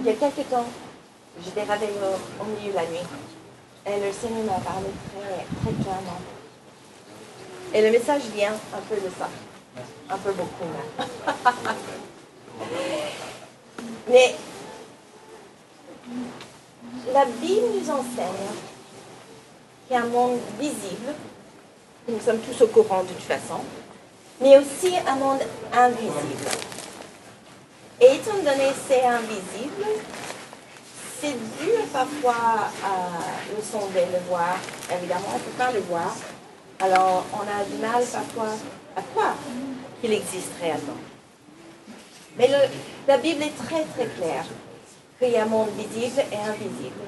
il y a quelques temps, j'étais réveillée au, milieu de la nuit. Et le Seigneur m'a parlé très, très clairement. Et le message vient un peu de ça. Un peu beaucoup. Mais la Bible nous enseigne qu'il y a un monde visible, nous sommes tous au courant de toute façon, mais aussi un monde invisible. Et étant donné que c'est invisible, c'est dur parfois à le sonder, le voir. Évidemment, on ne peut pas le voir. Alors, on a du mal parfois à croire qu'il existe réellement. Mais la Bible est très très claire qu'il y a un monde visible et invisible.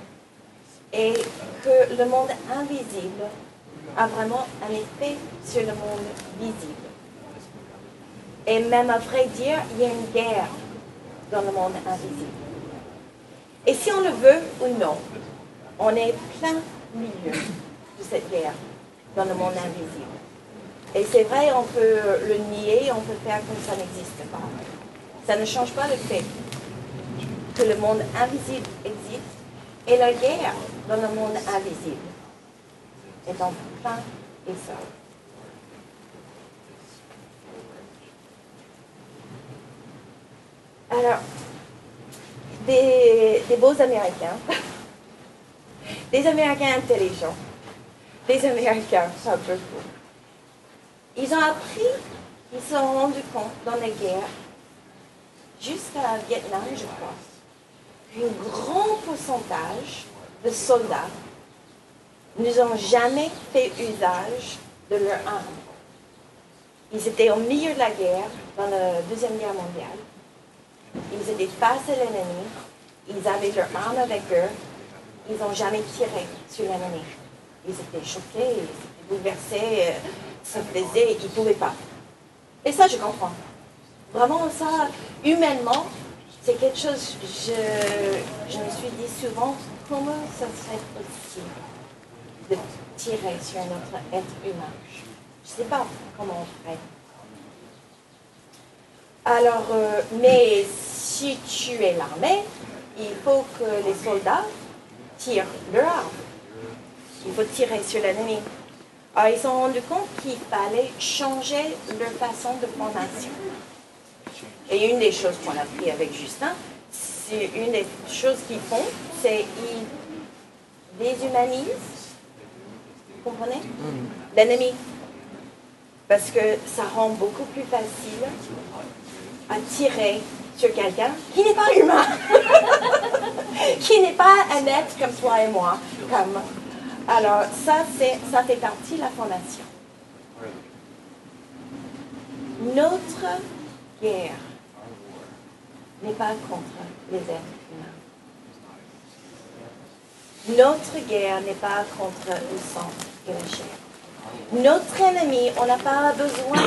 Et que le monde invisible a vraiment un effet sur le monde visible. Et même à vrai dire, il y a une guerre dans le monde invisible. Et si on le veut ou non, on est plein milieu de cette guerre dans le monde invisible. Et c'est vrai, on peut le nier, on peut faire comme ça n'existe pas. Ça ne change pas le fait que le monde invisible existe et la guerre dans le monde invisible est en plein essor. Alors, des, beaux Américains, des Américains intelligents, des Américains fous. Ils ont appris, ils se sont rendus compte dans la guerre, jusqu'à Vietnam, je crois, qu'un grand pourcentage de soldats n'ont jamais fait usage de leurs armes. Ils étaient au milieu de la guerre, dans la Deuxième Guerre mondiale. Ils étaient face à l'ennemi. Ils avaient leurs armes avec eux. Ils n'ont jamais tiré sur l'ennemi. Ils étaient choqués, ils étaient bouleversés, euh, ça faisait, ils ne pouvaient pas. Et ça, je comprends. Vraiment, ça, humainement, c'est quelque chose, je, je me suis dit souvent, comment ça serait possible de tirer sur un autre être humain? Je ne sais pas comment on ferait. Alors, euh, mais si tu es l'armée, il faut que les soldats tirent leur arme. Il faut tirer sur l'ennemi. Alors, ils se sont rendus compte qu'il fallait changer leur façon de formation. Et une des choses qu'on a appris avec Justin, c'est une des choses qu'ils font, c'est qu'ils déshumanisent, vous comprenez L'ennemi. Parce que ça rend beaucoup plus facile à tirer sur quelqu'un qui n'est pas humain, qui n'est pas un être comme toi et moi. Comme. Alors ça, c'est, ça fait partie de la formation. Notre guerre n'est pas contre les êtres humains. Notre guerre n'est pas contre le sang et la chair. Notre ennemi, on n'a pas besoin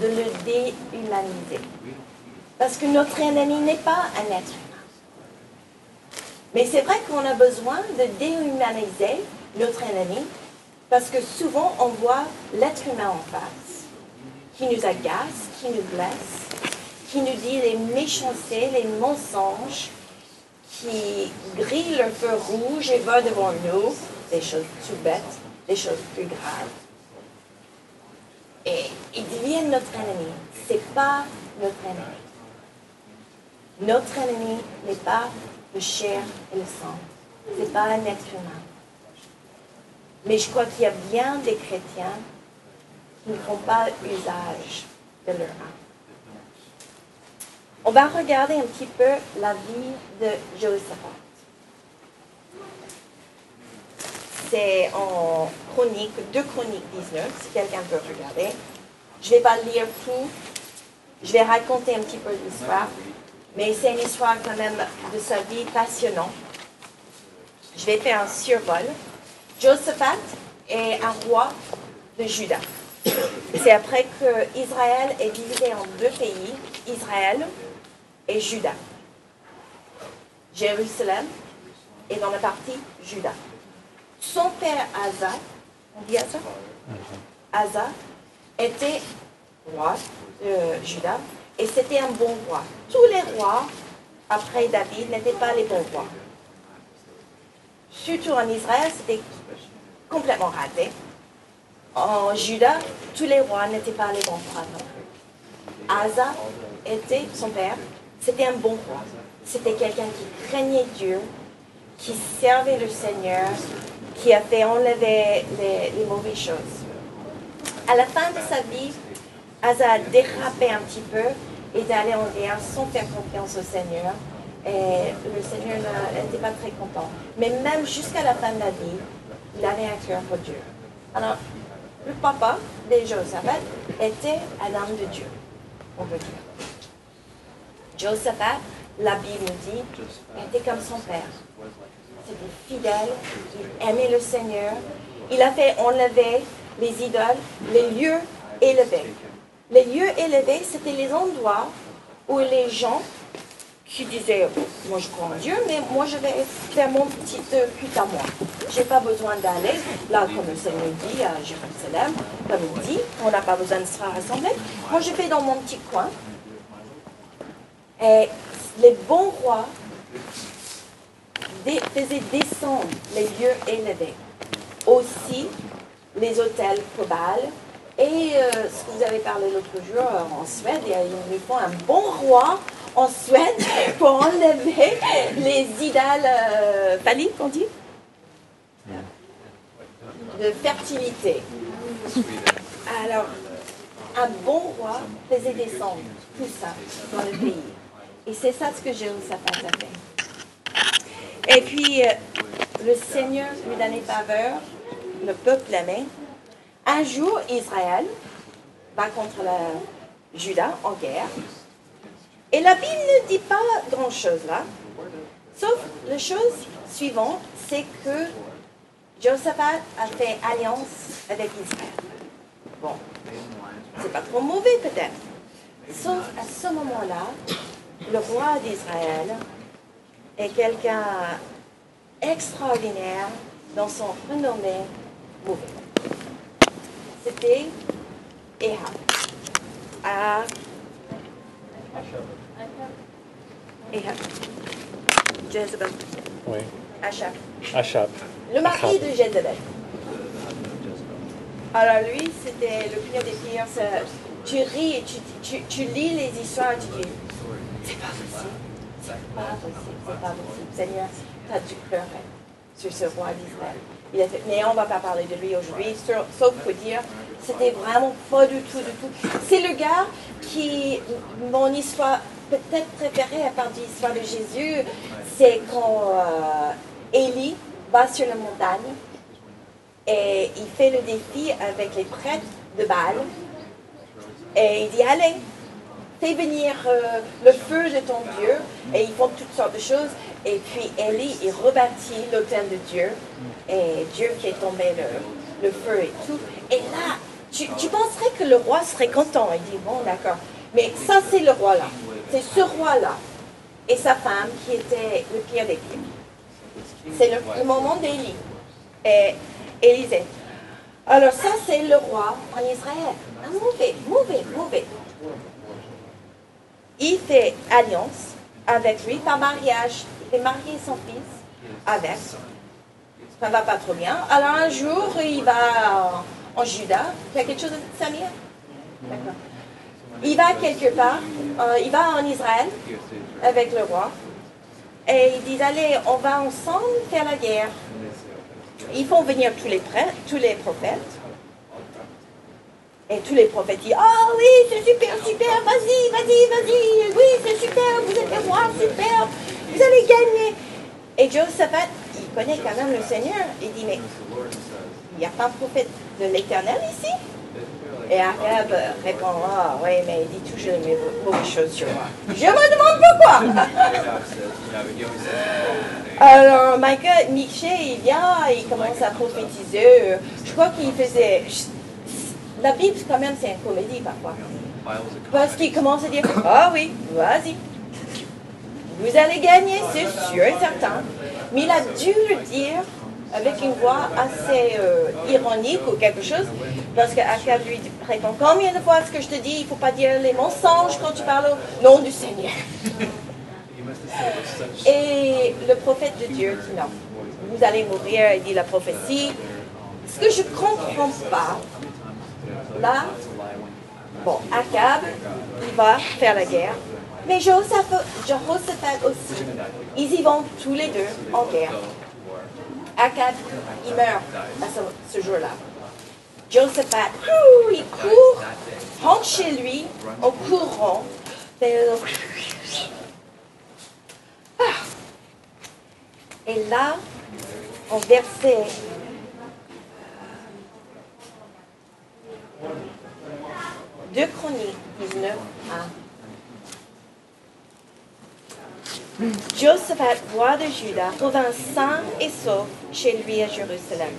de le déhumaniser. Parce que notre ennemi n'est pas un être humain. Mais c'est vrai qu'on a besoin de déhumaniser notre ennemi parce que souvent on voit l'être humain en face qui nous agace, qui nous blesse, qui nous dit les méchancetés, les mensonges, qui grille le feu rouge et va devant nous, des choses tout bêtes, des choses plus graves. Et ils deviennent notre ennemi. C'est pas notre ennemi. Notre ennemi n'est pas le chair et le sang. C'est pas un être humain. Mais je crois qu'il y a bien des chrétiens qui ne font pas usage de leur âme. On va regarder un petit peu la vie de Josaphat. C'est en chronique, 2 chroniques 19, si quelqu'un peut regarder. Je ne vais pas lire tout. Je vais raconter un petit peu l'histoire. Mais c'est une histoire quand même de sa vie passionnante. Je vais faire un survol. Josaphat est un roi de Juda. C'est après que Israël est divisé en deux pays, Israël et Juda. Jérusalem est dans la partie Juda. Son père Asa, on dit Asa? Asa était roi de Juda et c'était un bon roi. Tous les rois après David n'étaient pas les bons rois. Surtout en Israël, c'était complètement raté. En Juda, tous les rois n'étaient pas les bons rois. Asa était son père, c'était un bon roi. C'était quelqu'un qui craignait Dieu, qui servait le Seigneur, qui a fait enlever les, les mauvaises choses. À la fin de sa vie, Asa a dérapé un petit peu et allé en guerre sans faire confiance au Seigneur. Et le Seigneur n'était pas très content. Mais même jusqu'à la fin de la vie, il avait un cœur pour Dieu. Alors, le papa de Josaphat était un homme de Dieu, on dire. Josaphat, la Bible dit, était comme son père. C'était fidèle, il aimait le Seigneur. Il a fait enlever les idoles, les lieux élevés. Les lieux élevés, c'était les endroits où les gens qui disaient, moi je crois en Dieu, mais moi je vais faire mon petit euh, culte à moi. Je n'ai pas besoin d'aller, là comme le Seigneur dit à Jérusalem, comme il dit, on n'a pas besoin de se rassembler. Moi je fais dans mon petit coin. Et les bons rois faisaient descendre les lieux élevés. Aussi les hôtels probables. Et euh, ce que vous avez parlé l'autre jour euh, en Suède, ils nous font un bon roi en Suède pour enlever les idoles euh, qu'on dit? De fertilité. Alors, un bon roi faisait descendre tout ça dans le pays. Et c'est ça ce que Jéhoshaphat a fait. Et puis, euh, le Seigneur lui donnait faveur, le peuple aimait. Un jour, Israël va contre la Juda en guerre. Et la Bible ne dit pas grand-chose là, sauf la chose suivante, c'est que Josaphat a fait alliance avec Israël. Bon, c'est pas trop mauvais peut-être. Sauf à ce moment-là, le roi d'Israël est quelqu'un extraordinaire dans son renommé mauvais. C'était Ahab. À Ahab. Jezebel. Oui. Achab. Achab. Le mari de Jezebel. Alors lui, c'était le pire des pires. Tu ris et tu, tu, tu lis les histoires et tu dis, c'est pas possible. C'est pas possible. C'est pas possible. Seigneur, tu as dû pleurer sur ce roi d'Israël. Mais on ne va pas parler de lui aujourd'hui, sauf pour dire, c'était vraiment pas du tout, du tout. C'est le gars qui, mon histoire peut-être préférée à part de l'histoire de Jésus, c'est quand euh, Élie va sur la montagne et il fait le défi avec les prêtres de Baal. Et il dit, allez, fais venir euh, le feu de ton Dieu. Et ils font toutes sortes de choses. Et puis Élie, il rebâtit l'autel de Dieu. Et Dieu qui est tombé le, le feu et tout. Et là, tu, tu, penserais que le roi serait content. Il dit, bon, d'accord. Mais ça, c'est le roi là. C'est ce roi-là et sa femme qui était le pire des pires. C'est le, moment d'Élie et Élisée. Alors ça, c'est le roi en Israël. Un mauvais, mauvais, mauvais. Il fait alliance avec lui par mariage. Il fait marier son fils avec. Ça va pas trop bien. Alors un jour, il va en, Juda. Il y a quelque chose de Samir. Il va quelque part, euh, il va en Israël avec le roi. Et il dit, allez, on va ensemble faire la guerre. Ils font venir tous les prêtres, tous les prophètes. Et tous les prophètes disent, oh oui, c'est super, super, vas-y, vas-y, vas-y, oui, c'est super, vous êtes les rois, super, vous allez gagner. Et Josaphat, il connaît quand même le Seigneur. Il dit, mais il n'y a pas de prophète de l'éternel ici? Et Ahab répondra, oui, mais il dit toujours les mauvaises choses sur moi. Je me demande pourquoi. Alors, Michael, Miché, il vient, il commence à prophétiser. Je crois qu'il faisait... La Bible, quand même, c'est une comédie parfois. Parce qu'il commence à dire, ah oui, vas-y. Vous allez gagner, c'est sûr et certain. Mais il a dû le dire avec une voix assez euh, ironique ou quelque chose, parce qu'Akab lui répond Combien de fois est-ce que je te dis, il ne faut pas dire les mensonges quand tu parles au nom du Seigneur Et le prophète de Dieu dit non, vous allez mourir, il dit la prophétie. Ce que je ne comprends pas, là, bon, Akab, va faire la guerre, mais Jehoshaphat, Jehoshaphat aussi, ils y vont tous les deux en guerre. Akab, il meurt ce, jour-là. Josaphat, il court, rentre chez lui en courant. Ah. Et là, en verset 2 Chroniques 19 1. Josaphat, roi de Juda, revint sain et sauf chez lui à Jérusalem.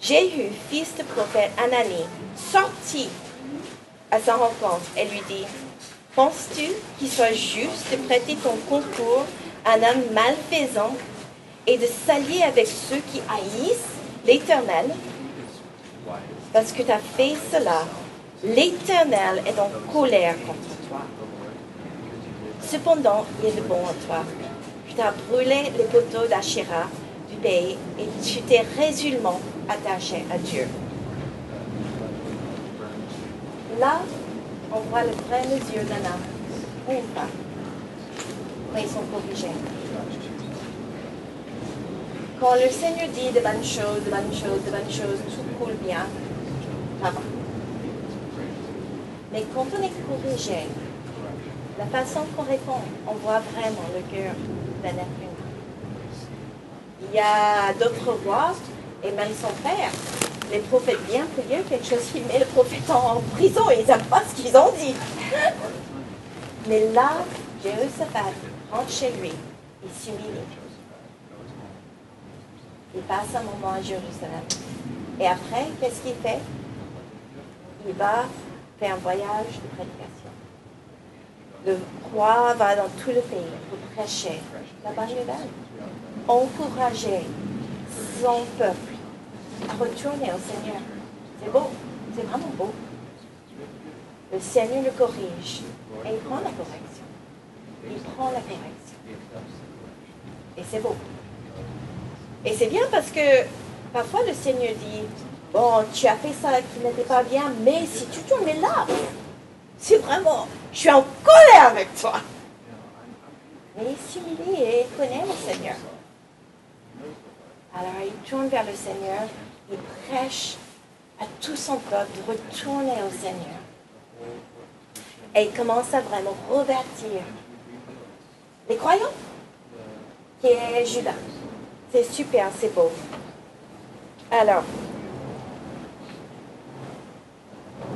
Jéhu, fils de prophète Anani, sortit à sa rencontre et lui dit Penses-tu qu'il soit juste de prêter ton concours à un homme malfaisant et de s'allier avec ceux qui haïssent l'Éternel? Parce que tu as fait cela, l'Éternel est en colère contre toi. Cependant, il est bon en toi. Tu as brûlé les poteaux d'Achira du pays et tu t'es résolument attaché à Dieu. Là, on voit le vrai mesure d'un homme ou pas, quand ils sont corrigés? Quand le Seigneur dit de bonnes choses, de bonnes choses, de bonnes choses, tout coule bien, va. Mais quand on est corrigé, la façon qu'on répond, on voit vraiment le cœur d'un être humain. Il y a d'autres rois, et même son père, les prophètes bien vieux, quelque chose qui met le prophète en prison et ils n'aiment pas ce qu'ils ont dit. Mais là, Jérusalem rentre chez lui, il s'humilie. Il passe un moment à Jérusalem. Et après, qu'est-ce qu'il fait? Va faire un voyage de prédication. Le roi va dans tout le pays pour prêcher la bonne nouvelle encourager son peuple à retourner au Seigneur. C'est beau, c'est vraiment beau. Le Seigneur le corrige et il prend la correction. Il prend la correction. Et c'est beau. Et c'est bien parce que parfois le Seigneur dit, bon, tu as fait ça qui n'était pas bien, mais si tu tournes là, c'est vraiment, je suis en colère avec toi. Mais il s'humilie et connaît le Seigneur. Alors il tourne vers le Seigneur, il prêche à tout son peuple de retourner au Seigneur. Et il commence à vraiment revertir les croyants, qui est Judas. C'est super, c'est beau. Alors,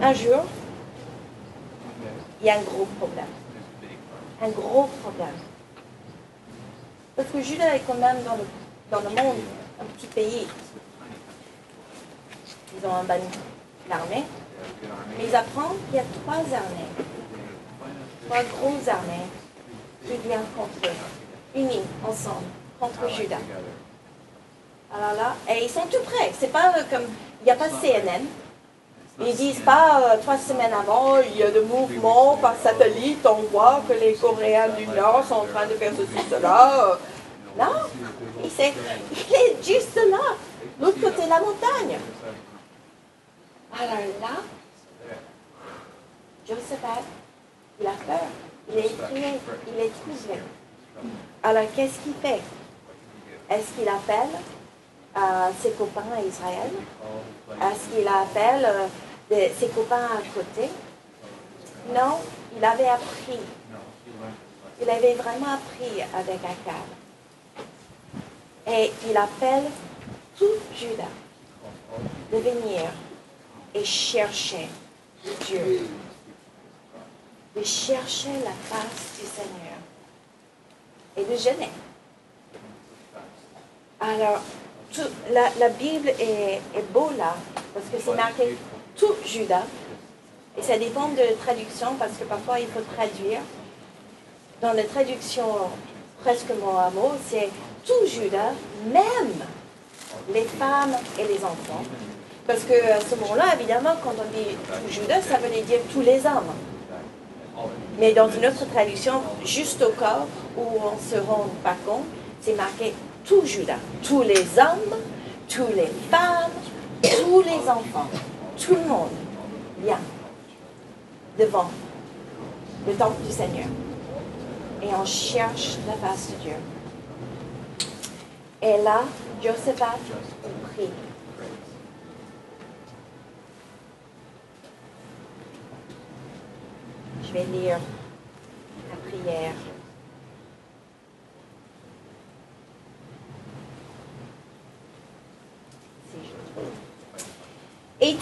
un jour, il y a un gros problème. Un gros problème. Parce que Judas est quand même dans le, dans le monde un petit pays. Ils ont un ban l'armée. Mais ils apprennent qu'il y a trois armées, trois grosses armées qui viennent contre eux, unies ensemble, contre Judas. Alors là, et ils sont tout prêts. C'est pas comme, il n'y a pas CNN. Ils disent pas euh, trois semaines avant, il y a des mouvements par satellite, on voit que les Coréens du Nord sont en train de faire ceci, cela. Non, il, est juste là, l'autre côté de la montagne. Alors là, Joseph, il a peur, il est effrayé, il est troublé. Alors qu'est-ce qu'il fait? Est-ce qu'il appelle euh, ses copains à Israël? Est-ce qu'il appelle euh, ses copains à côté Non, il avait appris. Il avait vraiment appris avec Akab. Et il appelle tout Judas de venir et chercher Dieu, de chercher la face du Seigneur et de jeûner. Alors, la, Bible est, est beau là, parce que c'est marqué tout Judas. Et ça dépend de la traduction, parce que parfois il faut traduire. Dans la traduction presque mot à mot, c'est tout Judas, même les femmes et les enfants. Parce que ce moment-là, évidemment, quand on dit tout Judas, ça veut dire tous les hommes. Mais dans une autre traduction, juste au corps où on se rend pas compte, c'est marqué tout Judas, tous les hommes, tous les femmes, tous les enfants, tout le monde vient devant le temple du Seigneur. Et on cherche la face de Dieu. Et là, Joseph a prie. Je vais lire la prière. Si je trouve.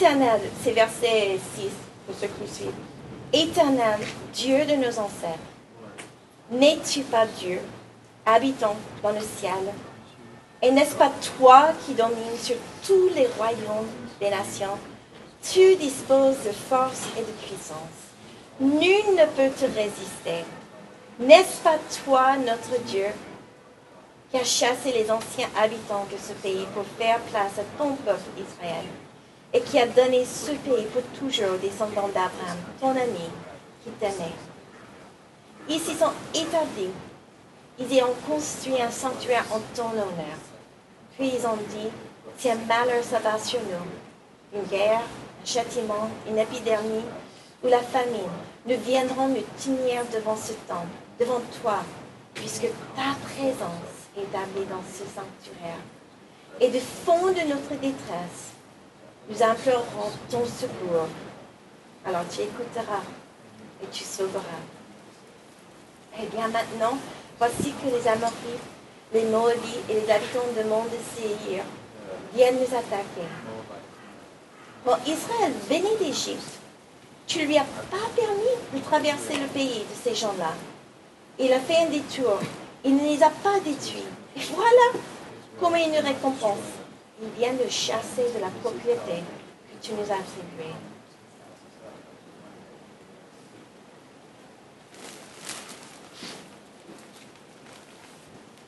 Éternel, c'est verset 6 pour ceux qui. Éternel, Dieu de nos ancêtres, n'es-tu pas Dieu, habitant dans le ciel? Et n'est-ce pas toi qui domines sur tous les royaumes des nations? Tu disposes de force et de puissance. Nul ne peut te résister. N'est-ce pas toi, notre Dieu, qui a chassé les anciens habitants de ce pays pour faire place à ton peuple Israël? Et qui a donné ce pays pour toujours aux descendants d'Abraham, ton ami, qui t'aimait. Ils s'y sont établis. Ils y ont construit un sanctuaire en ton honneur. Puis ils ont dit, si un malheur s'abat sur nous, une guerre, un châtiment, une épidémie ou la famine, nous viendrons nous tenir devant ce temple, devant toi, puisque ta présence est établie dans ce sanctuaire. Et du fond de notre détresse, nous implorons ton secours. Alors tu écouteras et tu sauveras. Eh bien maintenant, voici que les Amorites, les Moabites et les habitants de monde de Séhir viennent nous attaquer. Bon, Israël, béni d'Égypte, tu ne lui as pas permis de traverser le pays de ces gens-là. Il a fait un détour. Il ne les a pas détruits. Et voilà comment il nous récompense. Il vient de chasser de la propriété que tu nous as attribuée.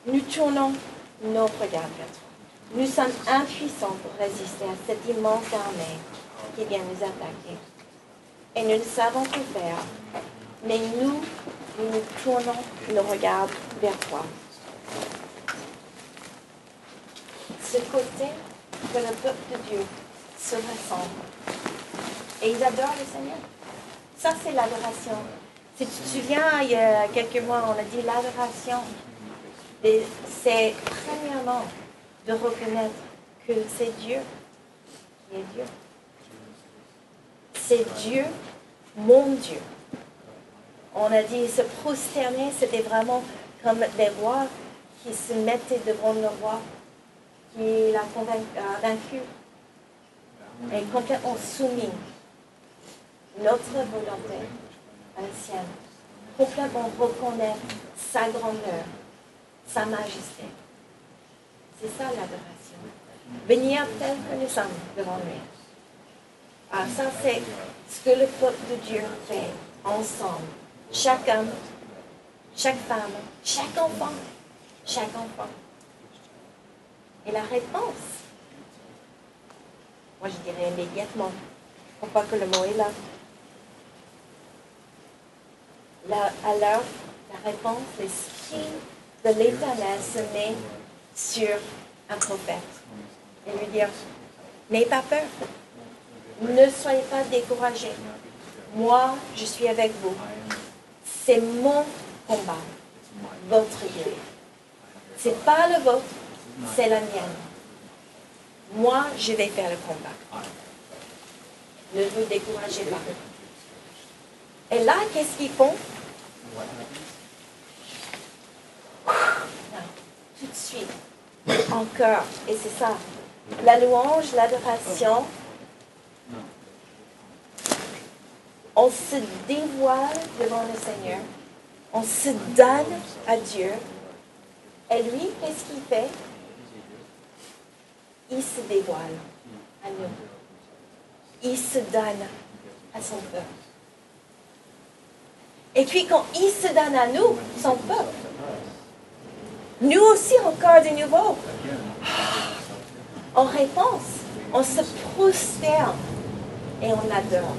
Nous tournons nos regards vers toi. Nous sommes impuissants pour résister à cette immense armée qui vient nous attaquer. Et nous ne savons que faire. Mais nous, nous nous tournons nos regards vers toi. Ce côté que le peuple de Dieu se ressemble. Et ils adorent le Seigneur. Ça, c'est l'adoration. Si tu te souviens, il y a quelques mois, on a dit l'adoration. C'est premièrement de reconnaître que c'est Dieu qui est Dieu. C'est Dieu, mon Dieu. On a dit se prosterner, c'était vraiment comme des rois qui se mettaient devant le roi qui l'a euh, vaincu et complètement soumis notre volonté à la sienne. Complètement reconnaître sa grandeur, sa majesté. C'est ça l'adoration. Venir tel que nous sommes devant lui. Ah, ça, c'est ce que le peuple de Dieu fait ensemble. Chaque homme, chaque femme, chaque enfant, chaque enfant. Et la réponse, moi je dirais immédiatement, faut pas que le mot est là. La- alors, la réponse, l'esprit de l'éternel se met sur un prophète et lui dire, n'aie pas peur, ne soyez pas découragés. Moi, je suis avec vous. C'est mon combat, votre Dieu. C'est pas le vôtre, c'est la mienne. Moi, je vais faire le combat. Ne vous découragez pas. Et là, qu'est-ce qu'ils font? Non, tout de suite, encore, et c'est ça, la louange, l'adoration, on se dévoile devant le Seigneur, on se donne à Dieu, et lui, qu'est-ce qu'il fait? Il se dévoile à nous. Il se donne à son peuple. Et puis quand il se donne à nous, son peuple, nous aussi encore de nouveau, en réponse, on se prosterne et on adore.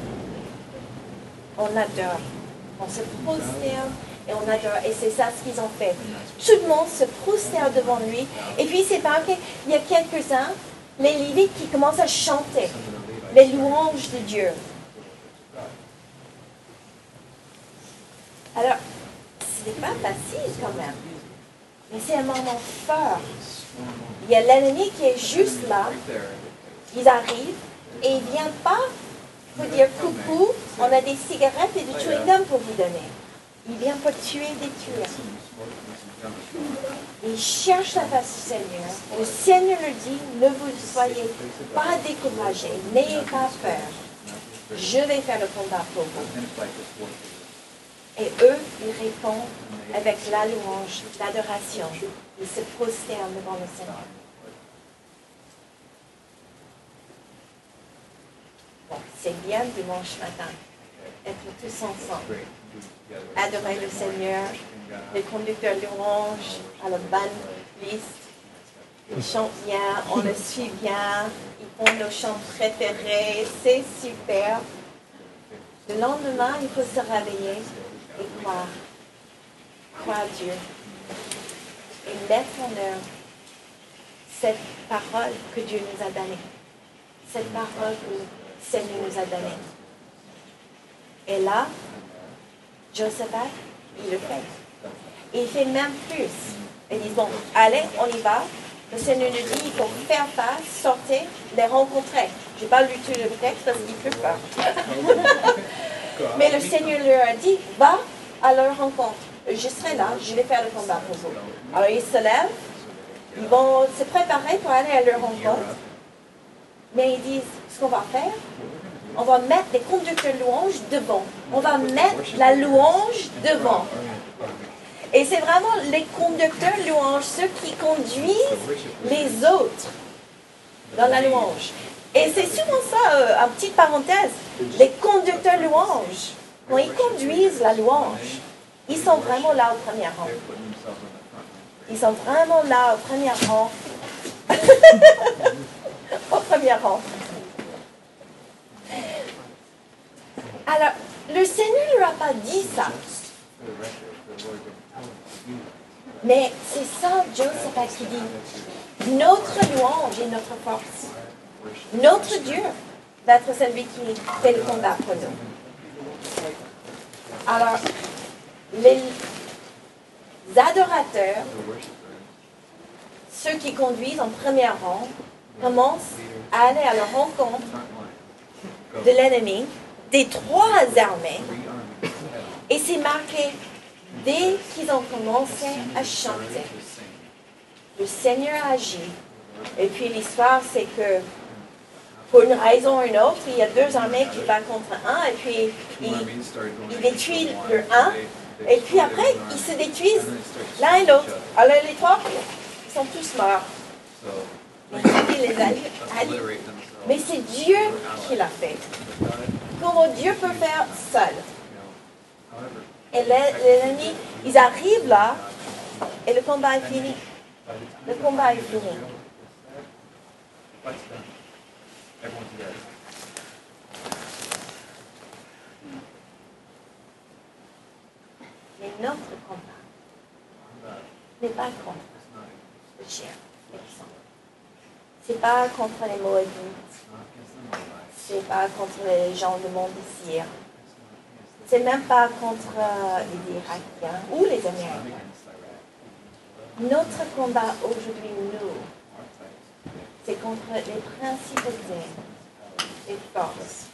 On adore. On se prosterne et on adore. Et c'est ça ce qu'ils ont fait. Tout le monde se prosterne devant lui. Et puis c'est marqué, il y a quelques-uns, les Lévites qui commencent à chanter les louanges de Dieu. Alors, ce n'est pas facile quand même. Mais c'est un moment fort. Il y a l'ennemi qui est juste là. Ils arrivent et il ne vient pas pour dire coucou, on a des cigarettes et du chewing gum pour vous donner. Il vient pour tuer et détruire. Il cherche la face du Seigneur. Le Seigneur le dit, ne vous soyez pas découragés, n'ayez pas peur. Je vais faire le combat pour vous. Et eux, ils répondent avec la louange, l'adoration. Ils se prosternent devant le Seigneur. Bon, c'est bien dimanche matin, être tous ensemble. Adorer le Seigneur, les conducteurs louange à la bonne liste. Ils chantent bien, on le suit bien, ils font nos chants préférés, c'est super. Le lendemain, il faut se réveiller et croire. Croire Dieu. Et mettre en œuvre cette parole que Dieu nous a donnée. Cette parole que le Seigneur nous a donnée. Et là, Joseph, il le fait. Il fait même plus. Il dit, bon, allez, on y va. Le Seigneur nous dit, il faut faire face, sortir, les rencontrer. Je n'ai pas lu tout le texte parce qu'il pleut pas. Mais le Seigneur leur a dit, va à leur rencontre. Je serai là, je vais faire le combat pour vous. Alors ils se lèvent, ils vont se préparer pour aller à leur rencontre. Mais ils disent, ce qu'on va faire, on va mettre les conducteurs louanges devant. On va mettre la louange devant. Et c'est vraiment les conducteurs louanges, ceux qui conduisent les autres dans la louange. Et c'est souvent ça, euh, en petite parenthèse, les conducteurs louanges, quand ils conduisent la louange, ils sont vraiment là au premier rang. Ils sont vraiment là au premier rang. au premier rang. Alors, le Seigneur ne lui a pas dit ça. Mais c'est ça, Joseph qui dit, notre louange et notre force. Notre Dieu va être celui qui fait le combat pour nous. Alors, les adorateurs, ceux qui conduisent en premier rang, commencent à aller à la rencontre de l'ennemi, des trois armées, et c'est marqué dès qu'ils ont commencé à chanter. Le Seigneur agit. Et puis l'histoire, c'est que pour une raison ou une autre, il y a deux armées qui battent contre un, et puis ils, détruisent le un, et puis après, ils se détruisent l'un et l'autre. Alors les trois, ils sont tous morts. Mais c'est Dieu qui l'a fait. Comment Dieu peut faire seul? Et l'ennemi, ils arrivent là, et le combat est fini. Le combat est fini. Mais notre combat n'est pas contre le Ce n'est pas contre les Moabites. Ce n'est pas contre les gens du monde ici. C'est même pas contre les Irakiens ou les Américains. Notre combat aujourd'hui, nous, c'est contre les principautés et forces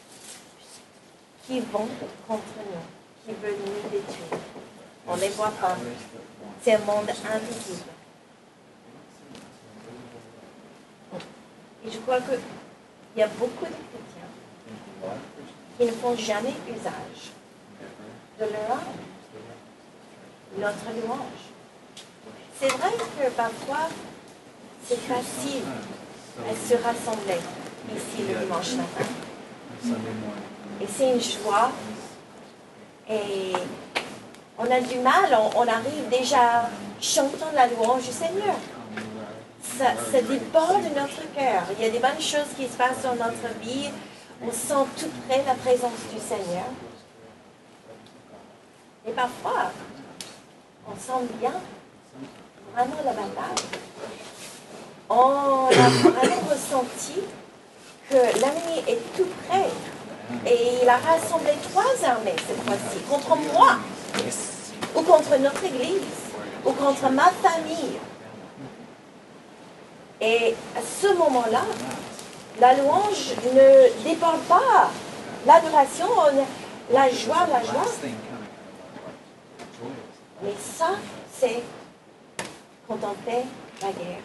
qui vont contre nous, qui veulent nous détruire. On ne les voit pas. C'est un monde invisible. Et je crois qu'il y a beaucoup de chrétiens qui ne font jamais usage de leur âme, notre louange. C'est vrai que parfois, c'est facile à se rassembler ici le dimanche matin. Et c'est une joie. Et on a du mal, on, arrive déjà chantant la louange du Seigneur. Ça, ça déborde de notre cœur. Il y a des bonnes choses qui se passent dans notre vie. On sent tout près la présence du Seigneur. Et parfois, on sent bien vraiment la bataille. On a vraiment ressenti que l'ennemi est tout près. Et il a rassemblé trois armées cette fois-ci, contre moi, ou contre notre Église, ou contre ma famille. Et à ce moment-là, la louange ne dépend pas. L'adoration, la joie, la joie. Mais ça, c'est quand on fait la guerre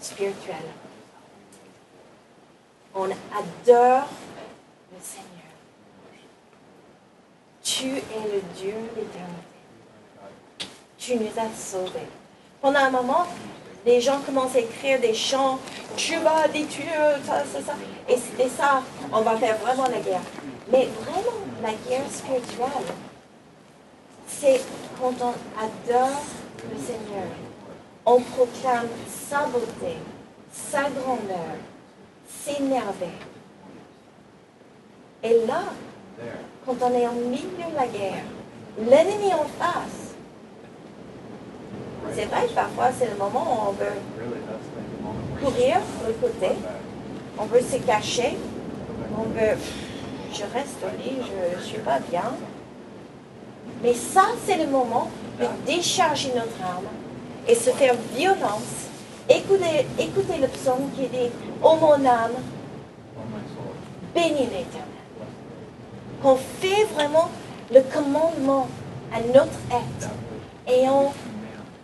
spirituelle. On adore le Seigneur. Tu es le Dieu d'éternité. Tu nous as sauvés. Pendant un moment, les gens commencent à écrire des chants, tu vas détruire ça, ça, ça. Et c'était ça, on va faire vraiment la guerre. Mais vraiment, la guerre spirituelle, c'est quand on adore le Seigneur. On proclame sa beauté, sa grandeur, s'énerver. Et là, quand on est en milieu de la guerre, l'ennemi en face, c'est vrai que parfois c'est le moment où on veut courir de l'autre côté, on veut se cacher, on veut, je reste au lit, je ne suis pas bien. Mais ça, c'est le moment de décharger notre âme et se faire violence. Écoutez, écoutez le psaume qui dit Ô mon âme, bénis l'éternel. Qu'on fait vraiment le commandement à notre être et on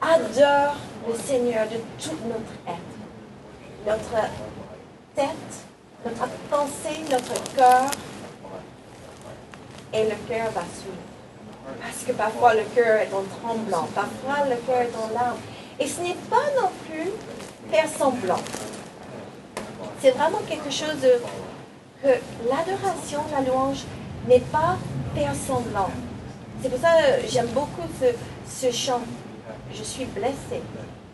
adore le Seigneur de tout notre être, notre tête, notre pensée, notre cœur, et le cœur va suivre. Parce que parfois le cœur est en tremblant, parfois le cœur est en larmes. Et ce n'est pas non plus faire semblant. C'est vraiment quelque chose que l'adoration, la louange n'est pas faire semblant. C'est pour ça que j'aime beaucoup ce chant je suis blessée,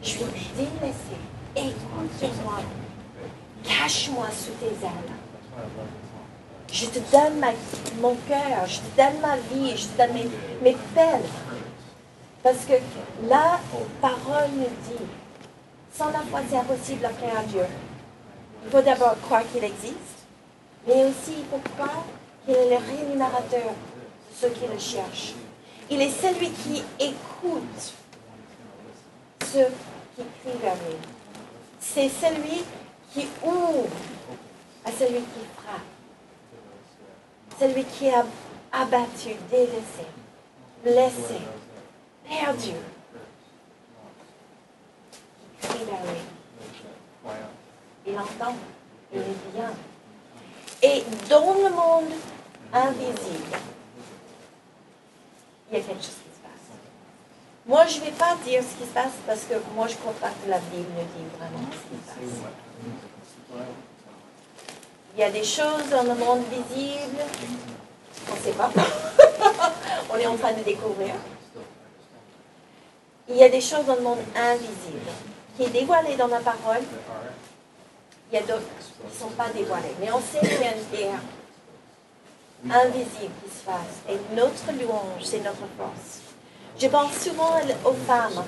je suis délaissée. Écoute sur moi. Cache-moi sous tes ailes. Je te donne mon cœur, je te donne ma vie, je te donne mes, mes peines. Parce que la parole nous dit, sans la foi, c'est impossible d'appeler à Dieu. Il faut d'abord croire qu'il existe, mais aussi il faut croire qu'il est le rémunérateur de ceux qui le cherchent. Il est celui qui écoute ceux qui crient vers lui. C'est celui qui ouvre à celui qui frappe. Celui qui a abattu, délaissé, blessé, perdu. Il crie vers lui. Il entend, il est bien. Et dans le monde invisible, il y a quelque chose moi, je ne vais pas dire ce qui se passe parce que moi, je ne crois pas que la Bible dit vraiment ce qui se passe. Il y a des choses dans le monde visible on ne sait pas. on est en train de découvrir. Il y a des choses dans le monde invisible qui est dévoilé dans la parole. Il y a d'autres qui ne sont pas dévoilés. Mais on sait qu'il y a une guerre invisible qui se passe. Et notre louange, c'est notre force. Je pense souvent aux femmes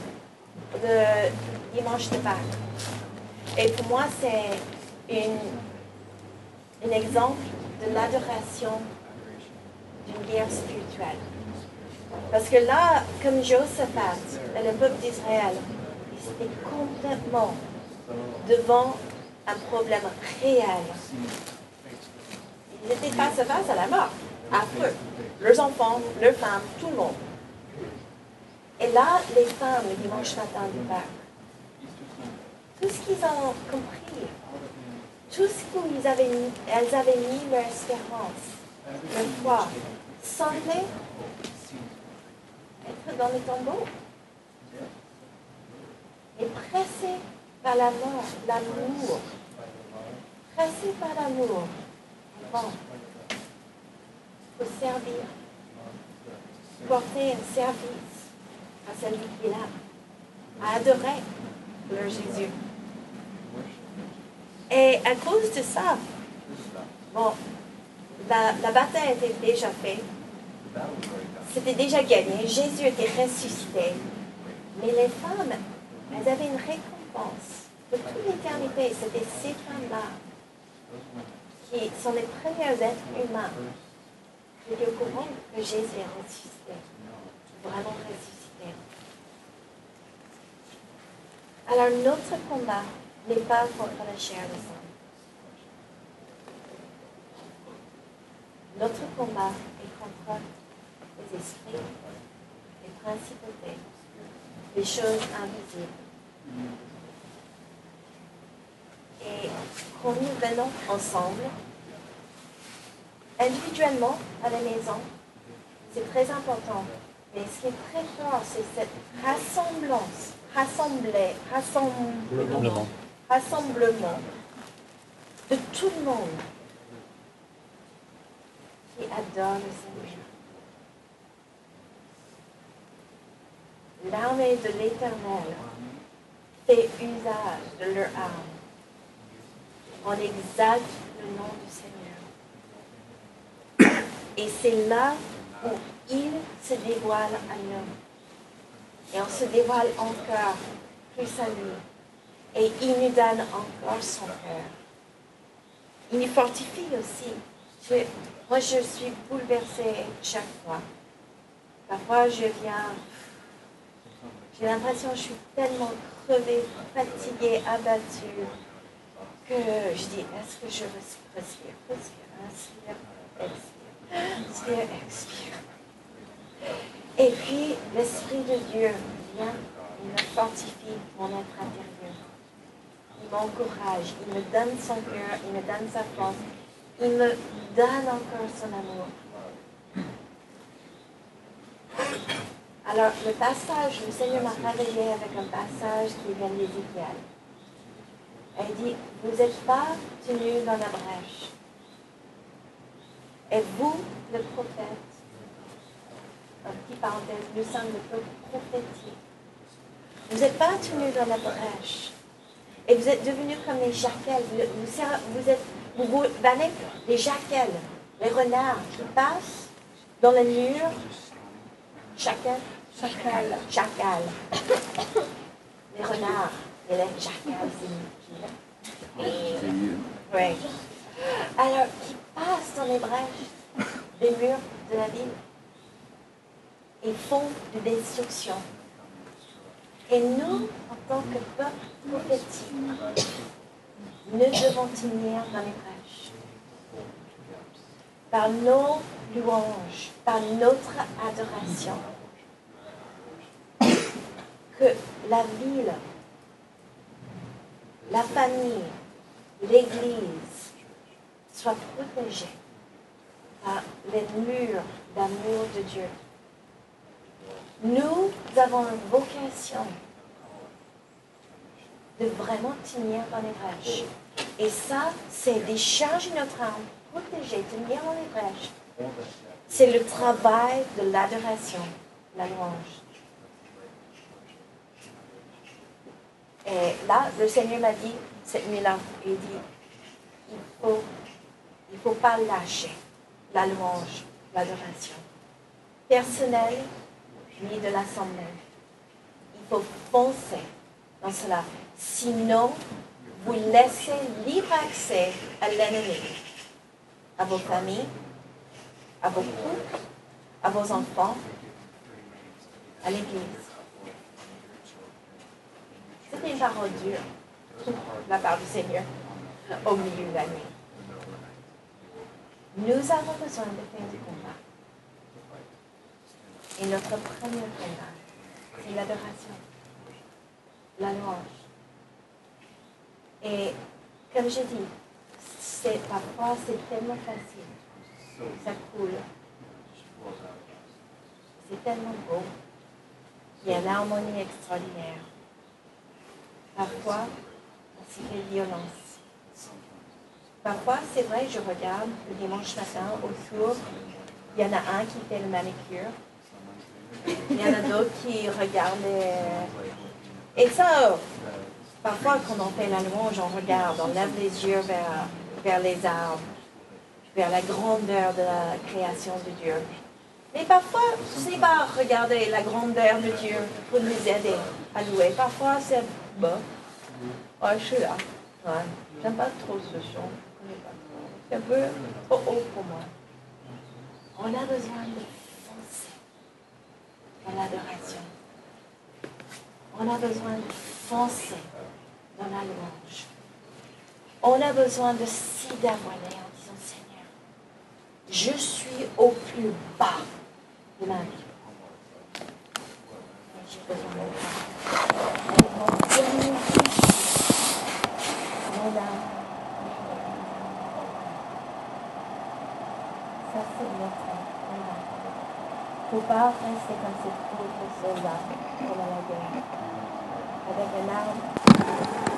de dimanche de Pâques. Et pour moi, c'est un exemple de l'adoration d'une guerre spirituelle. Parce que là, comme Josaphat et le peuple d'Israël, ils étaient complètement devant un problème réel. Ils face à face à la mort, affreux. Leurs enfants, leurs femmes, tout le monde. Et là, les femmes, le dimanche matin du tout ce qu'ils ont compris, tout ce qu'elles avaient, elles avaient mis leur espérance, leur foi, semblait être dans le tombeau. Et pressé par la mort, l'amour, pressé par l'amour, bon, pour servir, porter un service à celui qui est là, à adorer leur Jésus. Et à cause de ça, bon, la, bataille était déjà faite. c'était déjà gagné. Jésus était ressuscité. Mais les femmes, elles avaient une récompense de toute l'éternité. C'était ces femmes-là qui sont les premiers êtres humains qui étaient au courant que Jésus est ressuscité. Vraiment ressuscité. Alors notre combat n'est pas contre la chair de sang. Notre combat est contre les esprits, les principautés, les choses invisibles. Et quand nous venons ensemble, individuellement à la maison, c'est très important. Mais ce qui est très fort, c'est cette rassemblance, rassembler, rassemblement, rassemblement de tout le monde qui adore le Seigneur. L'armée de l'Éternel fait usage de leur âme. On exalte le nom du Seigneur. Et c'est là où il se dévoile à nous. Et on se dévoile encore plus à lui. Et il nous donne encore son cœur. Il nous fortifie aussi. moi, je suis bouleversée chaque fois. Parfois, je viens j'ai l'impression que je suis tellement crevée, fatiguée, abattue, que je dis, est-ce que je respire, respire, inspire, expire, inspire, expire. Et puis, l'Esprit de Dieu vient, il me fortifie mon être intérieur. Il m'encourage, il me donne son cœur, il me donne sa force, il me donne encore son amour. Alors, le passage, le Seigneur m'a réveillé avec un passage qui vient d'Ézéchiel. Elle dit, vous n'êtes pas tenus dans la brèche. Et vous, le prophète, un petit parenthèse, nous sommes le peuple prophétique. Vous n'êtes pas tenus dans la brèche. Et vous êtes devenus comme les jackals. Vous, vous êtes, vous, vous les jackals, les renards qui passent dans le mur. Chacun Chacal. Chacal. Les renards. Et les chacals, c'est Oui. Alors, qui passent dans les brèches des murs de la ville? Et font de destruction. Et nous, en tant que peuple prophétique, nous devons tenir dans les brèches. Par nos louanges, par notre adoration que la ville, la famille, l'Église soient protégées par les murs d'amour de Dieu. Nous avons une vocation de vraiment tenir dans les brèches. Et ça, c'est décharger notre âme, protéger, tenir dans les brèches. C'est le travail de l'adoration, la louange. Et là, le Seigneur m'a dit, cette nuit-là, il dit, il faut, il faut pas lâcher la louange, l'adoration. Personnelle, ni de l'Assemblée. Il faut foncer dans cela. Sinon, vous laissez libre accès à l'ennemi, à vos familles, à vos couples, à vos enfants, à l'Église. C'était une parole dure la part du Seigneur au milieu de la nuit. Nous avons besoin de faire du combat. Et notre premier combat, c'est l'adoration, la louange. Et comme je dis, c'est, parfois c'est tellement facile, ça coule. C'est tellement beau. Il y a une harmonie extraordinaire. Parfois, c'est des violences. Parfois, c'est vrai, je regarde le dimanche matin autour, il y en a un qui fait le manicure, il y en a d'autres qui regardent Et ça, parfois, quand on fait la louange, on regarde, on lève les yeux vers, vers les arbres, vers la grandeur de la création de Dieu. Mais parfois, c'est pas regarder la grandeur de Dieu pour nous aider à louer. Parfois, c'est bon. Je suis là. Ouais. J'aime pas trop ce chant. C'est un peu trop haut pour moi. On a besoin de l'adoration. On a besoin de foncer dans la louange. On a besoin de s'y dévoiler en disant Seigneur, je suis au plus bas de ma vie. J'ai besoin de. Ça, c'est notre âme. Il ne faut pas rester comme ces pauvres soldats, comme à la guerre, avec un arme